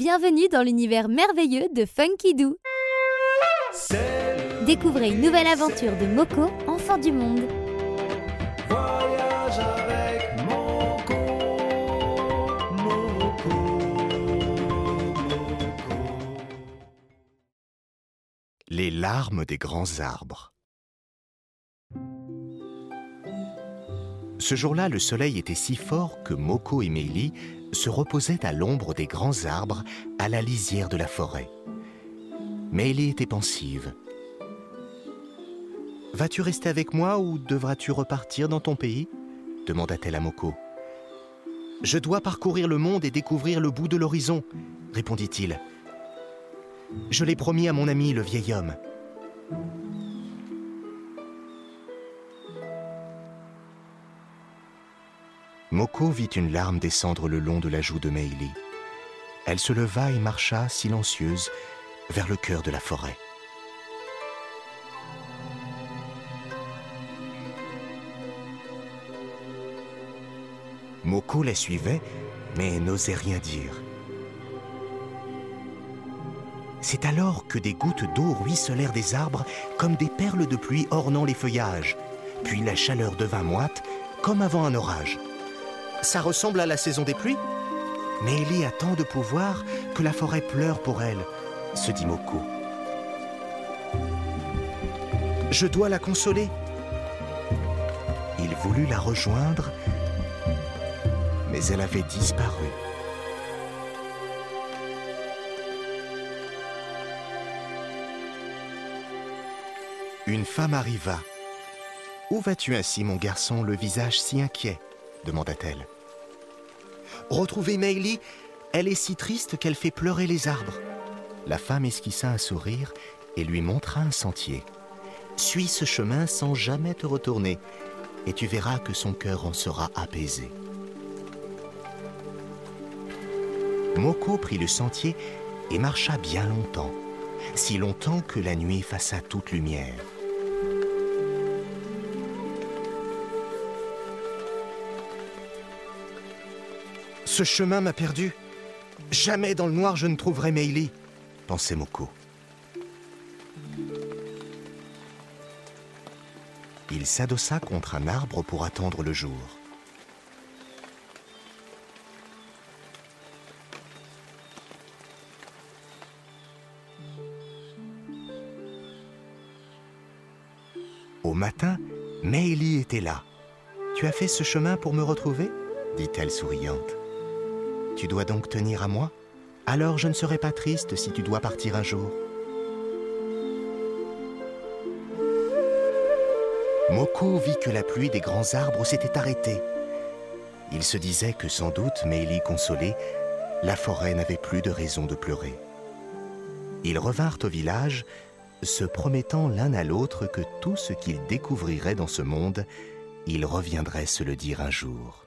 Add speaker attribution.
Speaker 1: Bienvenue dans l'univers merveilleux de Funky Doo. Découvrez une nouvelle aventure de Moko, enfant du monde.
Speaker 2: Voyage avec Moko, Moko, Moko.
Speaker 3: Les larmes des grands arbres. Ce jour-là, le soleil était si fort que Moko et Meili se reposaient à l'ombre des grands arbres à la lisière de la forêt. Meili était pensive. Vas-tu rester avec moi ou devras-tu repartir dans ton pays? demanda-t-elle à Moko. Je dois parcourir le monde et découvrir le bout de l'horizon, répondit-il. Je l'ai promis à mon ami le vieil homme. Moko vit une larme descendre le long de la joue de Meili. Elle se leva et marcha, silencieuse, vers le cœur de la forêt. Moko la suivait, mais n'osait rien dire. C'est alors que des gouttes d'eau ruisselèrent des arbres comme des perles de pluie ornant les feuillages. Puis la chaleur devint moite, comme avant un orage. Ça ressemble à la saison des pluies Mais Ellie a tant de pouvoir que la forêt pleure pour elle, se dit Moko. Je dois la consoler. Il voulut la rejoindre, mais elle avait disparu. Une femme arriva. Où vas-tu ainsi, mon garçon, le visage si inquiet demanda-t-elle. Retrouver Meili, elle est si triste qu'elle fait pleurer les arbres. La femme esquissa un sourire et lui montra un sentier. Suis ce chemin sans jamais te retourner, et tu verras que son cœur en sera apaisé. Moko prit le sentier et marcha bien longtemps, si longtemps que la nuit effaça toute lumière. Ce chemin m'a perdu. Jamais dans le noir je ne trouverai Meili, pensait Moko. Il s'adossa contre un arbre pour attendre le jour. Au matin, Meili était là. Tu as fait ce chemin pour me retrouver? dit-elle souriante. Tu dois donc tenir à moi? Alors je ne serai pas triste si tu dois partir un jour. Moko vit que la pluie des grands arbres s'était arrêtée. Il se disait que sans doute, Meili consolée, la forêt n'avait plus de raison de pleurer. Ils revinrent au village, se promettant l'un à l'autre que tout ce qu'ils découvriraient dans ce monde, ils reviendraient se le dire un jour.